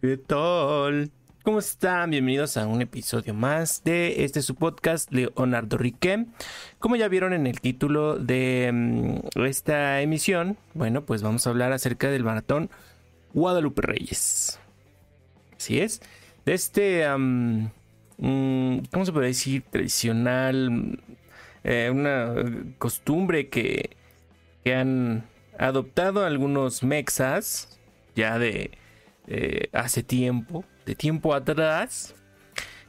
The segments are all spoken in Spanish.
¿Qué tal? ¿Cómo están? Bienvenidos a un episodio más de este su podcast Leonardo Riquem. Como ya vieron en el título de mm, esta emisión, bueno, pues vamos a hablar acerca del maratón Guadalupe Reyes. Así es. De este, mm, ¿cómo se puede decir? Tradicional, eh, una costumbre que, que han adoptado algunos mexas ya de eh, hace tiempo, de tiempo atrás.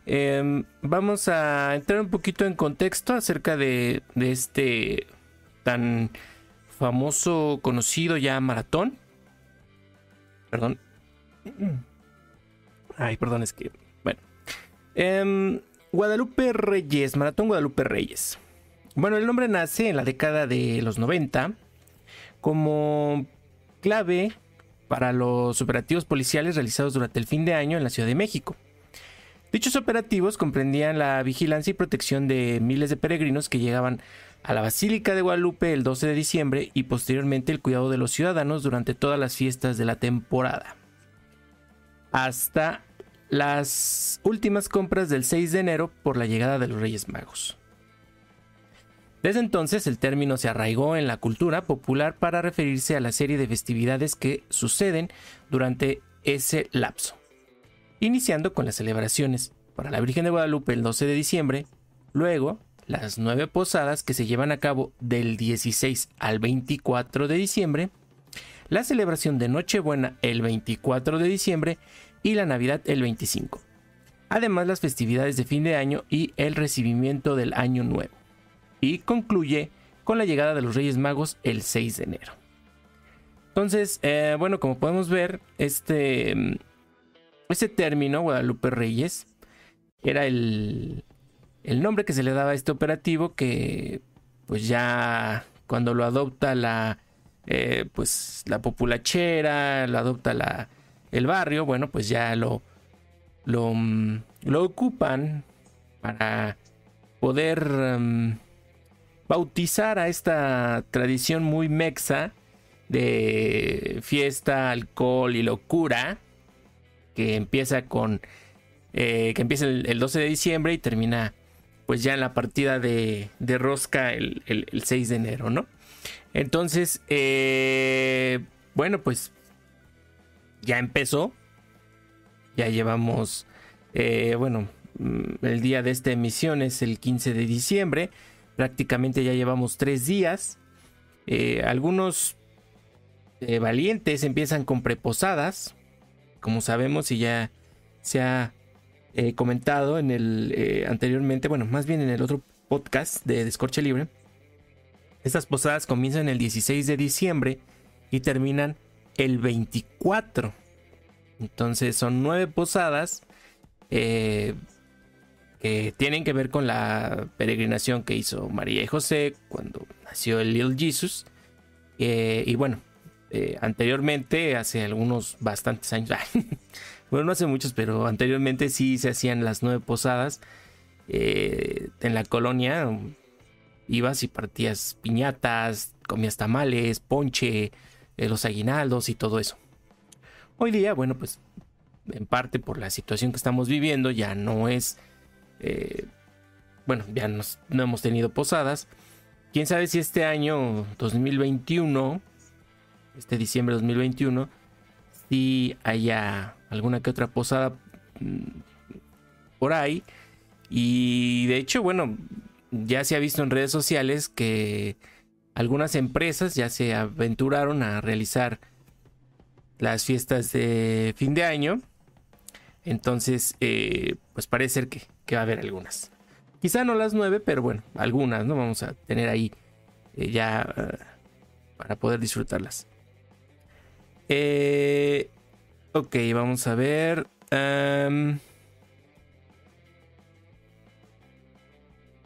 Em, vamos a entrar un poquito en contexto acerca de, este tan famoso, conocido ya maratón. Perdón. Ay, perdón, es que. Bueno. Em, Guadalupe Reyes, Maratón Guadalupe Reyes. Bueno, el nombre nace en la década de los 90 como clave para los operativos policiales realizados durante el fin de año en la Ciudad de México. Dichos operativos comprendían la vigilancia y protección de miles de peregrinos que llegaban a la Basílica de Guadalupe el 12 de diciembre y posteriormente el cuidado de los ciudadanos durante todas las fiestas de la temporada. Hasta las últimas compras del 6 de enero por la llegada de los Reyes Magos. Desde entonces el término se arraigó en la cultura popular para referirse a la serie de festividades que suceden durante ese lapso, iniciando con las celebraciones para la Virgen de Guadalupe el 12 de diciembre, luego las nueve posadas que se llevan a cabo del 16 al 24 de diciembre, la celebración de Nochebuena el 24 de diciembre y la Navidad el 25. Además las festividades de fin de año y el recibimiento del año nuevo y concluye con la llegada de los Reyes Magos el 6 de enero. Entonces, eh, bueno, como podemos ver, este, mm, este término, Guadalupe Reyes, era el, el nombre que se le daba a este operativo que pues ya cuando lo adopta la eh, pues la populachera, lo adopta la, el barrio, bueno, pues ya lo, lo, mm, lo ocupan para poder mm, bautizar a esta tradición muy mexa de fiesta, alcohol y locura que empieza con eh, que empieza el, 12 de diciembre y termina pues ya en la partida de, rosca el, 6 de enero, ¿no? Entonces, eh, bueno, pues ya empezó, ya llevamos, eh, bueno, mm, el día de esta emisión es el 15 de diciembre, Prácticamente ya llevamos tres días. Eh, algunos eh, valientes empiezan con preposadas. Como sabemos y ya se ha eh, comentado en el anteriormente, bueno, más bien en el otro podcast de Descorche Libre. Estas posadas comienzan el 16 de diciembre y terminan el 24. Entonces son nueve posadas que tienen que ver con la peregrinación que hizo María y José cuando nació el Little Jesus. Eh, y bueno, eh, anteriormente, hace algunos bastantes años, bueno, no hace muchos, pero anteriormente sí se hacían las nueve posadas eh, en la colonia. Ibas y partías piñatas, comías tamales, ponche, los aguinaldos y todo eso. Hoy día, bueno, pues en parte por la situación que estamos viviendo, ya no es eh, bueno, ya no hemos tenido posadas. Quién sabe si este año 2021, este diciembre de 2021, si haya alguna que otra posada mm, por ahí. Y de hecho, bueno, ya se ha visto en redes sociales que algunas empresas ya se aventuraron a realizar las fiestas de fin de año. Entonces, eh, pues parece ser que que va a haber algunas. Quizá no las nueve, pero bueno, algunas, ¿no? Vamos a tener ahí eh, ya eh, para poder disfrutarlas. Eh, ok, vamos a ver.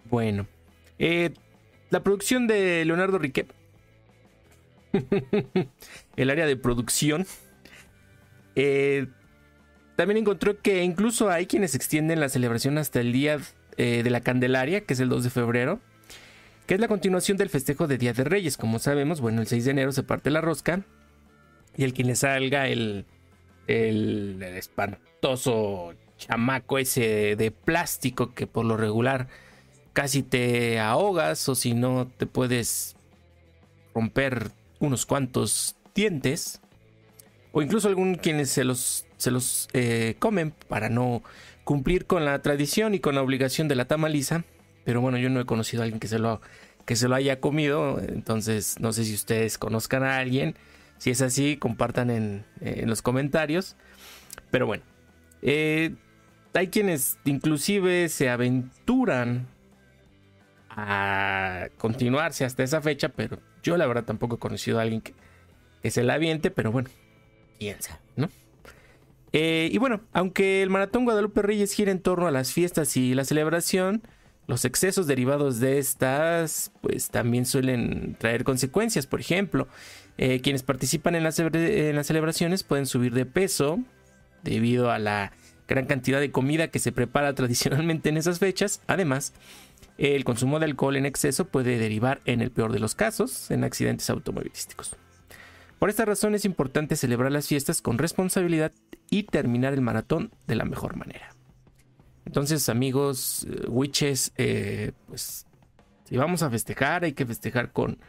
Bueno, la producción de Leonardo Riquet. el área de producción. Eh, también encontró que incluso hay quienes extienden la celebración hasta el día eh, de la Candelaria, que es el 2 de febrero, que es la continuación del festejo de Día de Reyes. Como sabemos, bueno, el 6 de enero se parte la rosca y el quien le salga el, el, espantoso chamaco ese de plástico que por lo regular casi te ahogas o si no te puedes romper unos cuantos dientes o incluso algún quienes se los, se los eh, comen para no cumplir con la tradición y con la obligación de la tamaliza. Pero bueno, yo no he conocido a alguien que se lo, que se lo haya comido, entonces no sé si ustedes conozcan a alguien. Si es así, compartan en, los comentarios. Pero bueno, eh, hay quienes inclusive se aventuran a continuarse hasta esa fecha, pero yo la verdad tampoco he conocido a alguien que, que se la aviente, pero bueno, sabe, ¿no? Eh, y bueno, aunque el Maratón Guadalupe Reyes gira en torno a las fiestas y la celebración, los excesos derivados de estas, pues también suelen traer consecuencias. Por ejemplo, eh, quienes participan en las, en las celebraciones pueden subir de peso debido a la gran cantidad de comida que se prepara tradicionalmente en esas fechas. Además, el consumo de alcohol en exceso puede derivar, en el peor de los casos, en accidentes automovilísticos. Por esta razón es importante celebrar las fiestas con responsabilidad y terminar el maratón de la mejor manera. Entonces, amigos, eh, witches, eh, pues si vamos a festejar, hay que festejar con,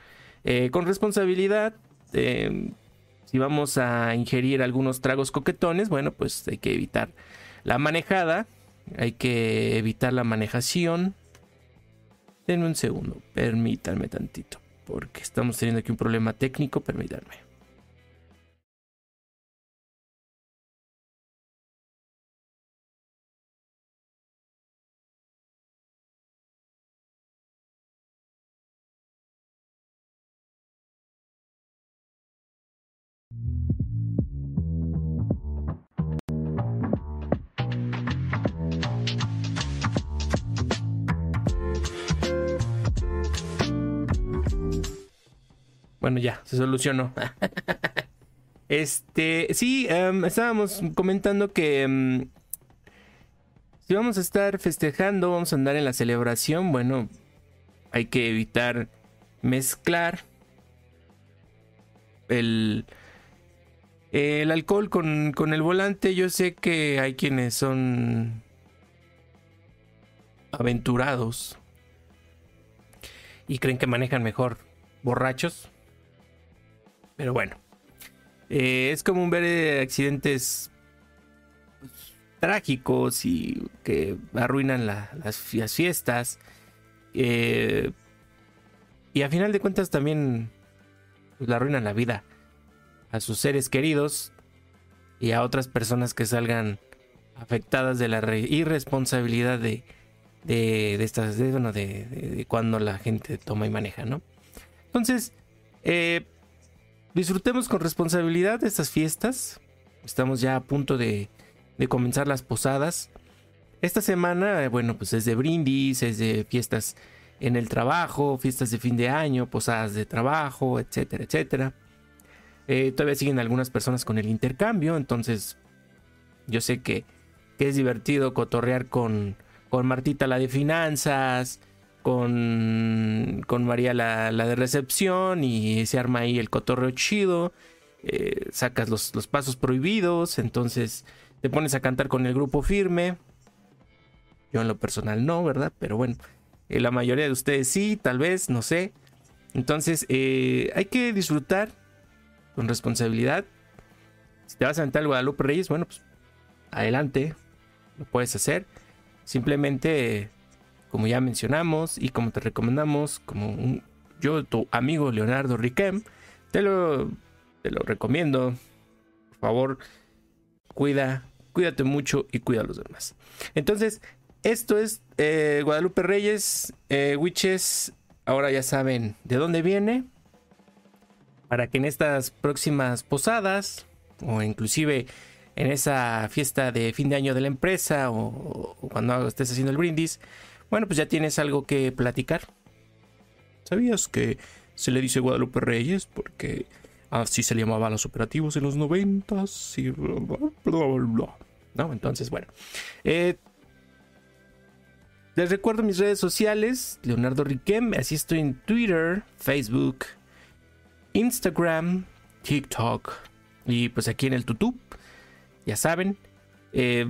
eh, con responsabilidad. si vamos a ingerir algunos tragos coquetones, bueno, pues hay que evitar la manejada, hay que evitar la manejación. Denme un segundo, permítanme tantito, porque estamos teniendo aquí un problema técnico, permítanme. Bueno, ya, se solucionó. este, sí, em, estábamos comentando que em, si vamos a estar festejando, vamos a andar en la celebración, bueno, hay que evitar mezclar el, el alcohol con, con el volante. Yo sé que hay quienes son aventurados y creen que manejan mejor borrachos. Pero bueno. Eh, es común ver eh, accidentes pues, trágicos y que arruinan las, fiestas. Eh, y a final de cuentas también pues, le arruinan la vida a sus seres queridos y a otras personas que salgan afectadas de la irresponsabilidad de, de, estas, de, bueno, de, cuando la gente toma y maneja, ¿no? Entonces, eh, disfrutemos con responsabilidad estas fiestas. Estamos ya a punto de, comenzar las posadas. Esta semana, eh, bueno, pues es de brindis, es de fiestas en el trabajo, fiestas de fin de año, posadas de trabajo, etcétera, etcétera. Eh, todavía siguen algunas personas con el intercambio, entonces yo sé que, es divertido cotorrear con, con Martita la de finanzas, con, con María la, de recepción y se arma ahí el cotorreo chido. Eh, sacas los, pasos prohibidos, entonces te pones a cantar con el grupo firme. Yo en lo personal no, ¿verdad? Pero bueno, eh, la mayoría de ustedes sí, tal vez, no sé. Entonces eh, hay que disfrutar con responsabilidad. Si te vas a aventar al Guadalupe Reyes, bueno, pues adelante, lo puedes hacer. Simplemente como ya mencionamos y como te recomendamos, como yo, tu amigo Leonardo Riquem, te lo, te lo recomiendo. Por favor, cuida, cuídate mucho y cuida a los demás. Entonces, esto es eh, Guadalupe Reyes, eh, Witches. Ahora ya saben de dónde viene. Para que en estas próximas posadas, o inclusive en esa fiesta de fin de año de la empresa, o cuando estés haciendo el brindis, bueno, pues ya tienes algo que platicar. ¿Sabías que se le dice Guadalupe Reyes? Porque así se le llamaba a los operativos en los noventas y bla, bla, bla, ¿No? Entonces, bueno. Eh, les recuerdo mis redes sociales, Leonardo Riquem, así estoy en Twitter, Facebook, Instagram, TikTok y pues aquí en el YouTube. ya saben. Eh,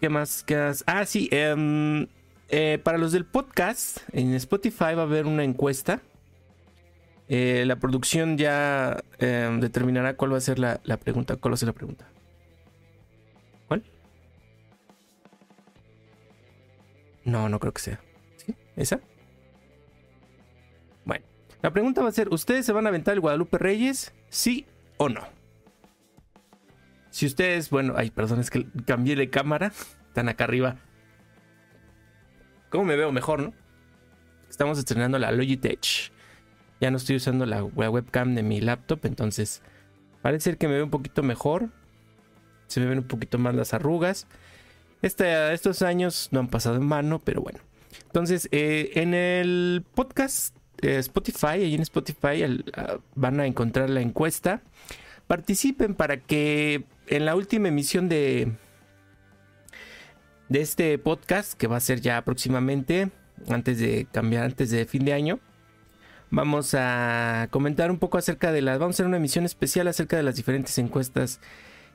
¿Qué más? ¿Qué más? Ah, sí. Em, eh, para los del podcast, en Spotify va a haber una encuesta. Eh, la producción ya em, determinará cuál va a ser la, la, pregunta. ¿Cuál va a ser la pregunta? ¿Cuál? No, no creo que sea. ¿Esa? Bueno, la pregunta va a ser: ¿Ustedes se van a aventar el Guadalupe Reyes? ¿Sí o no? Si ustedes, bueno, ay, perdón, es que cambié de cámara. Están acá arriba. ¿Cómo me veo mejor, no? Estamos estrenando la Logitech. Ya no estoy usando la webcam de mi laptop, entonces parece ser que me veo un poquito mejor. Se me ven un poquito más las arrugas. Estos años no han pasado en mano, pero bueno. Entonces, eh, en el podcast eh, Spotify, ahí en Spotify van a encontrar la encuesta. Participen para que en la última emisión de, de este podcast, que va a ser ya próximamente, antes de cambiar, antes de fin de año, vamos a comentar un poco acerca de las, vamos a hacer una emisión especial acerca de las diferentes encuestas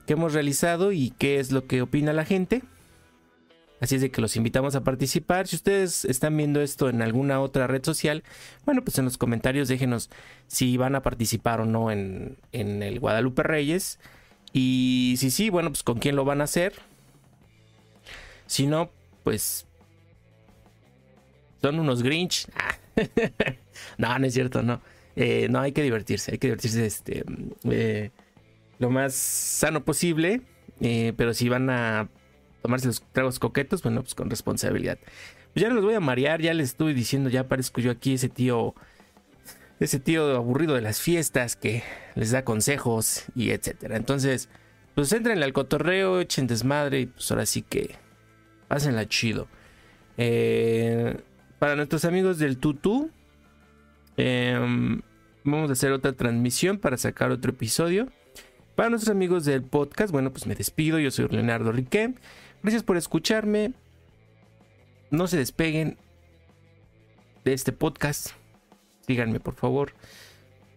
que hemos realizado y qué es lo que opina la gente. Así es de que los invitamos a participar. Si ustedes están viendo esto en alguna otra red social, bueno, pues en los comentarios déjenos si van a participar o no en, en el Guadalupe Reyes. Y si sí, bueno, pues con quién lo van a hacer. Si no, pues son unos Grinch. no, no es cierto, no. Eh, no, hay que divertirse, hay que divertirse este, eh, lo más sano posible. Eh, pero si van a tomarse los tragos coquetos, bueno, pues con responsabilidad. Pues ya no los voy a marear, ya les estuve diciendo, ya parezco yo aquí ese tío ese tío aburrido de las fiestas que les da consejos y etcétera. Entonces, pues entren al cotorreo, echen desmadre y pues ahora sí que la chido. Eh, para nuestros amigos del Tutu, em, vamos a hacer otra transmisión para sacar otro episodio. Para nuestros amigos del podcast, bueno, pues me despido. Yo soy Leonardo Riquet. Gracias por escucharme. No se despeguen de este podcast. Síganme, por favor.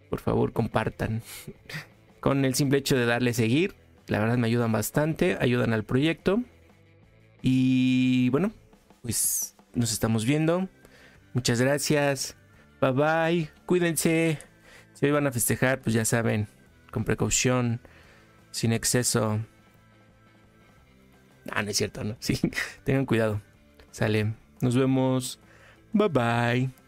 Por favor, compartan. Con el simple hecho de darle seguir, la verdad me ayudan bastante, ayudan al proyecto. Y bueno, pues nos estamos viendo. Muchas gracias. Bye bye. Cuídense. Si hoy van a festejar, pues ya saben, con precaución, sin exceso. Ah, no es cierto, ¿no? Sí, tengan cuidado. Sale. Nos vemos. Bye bye.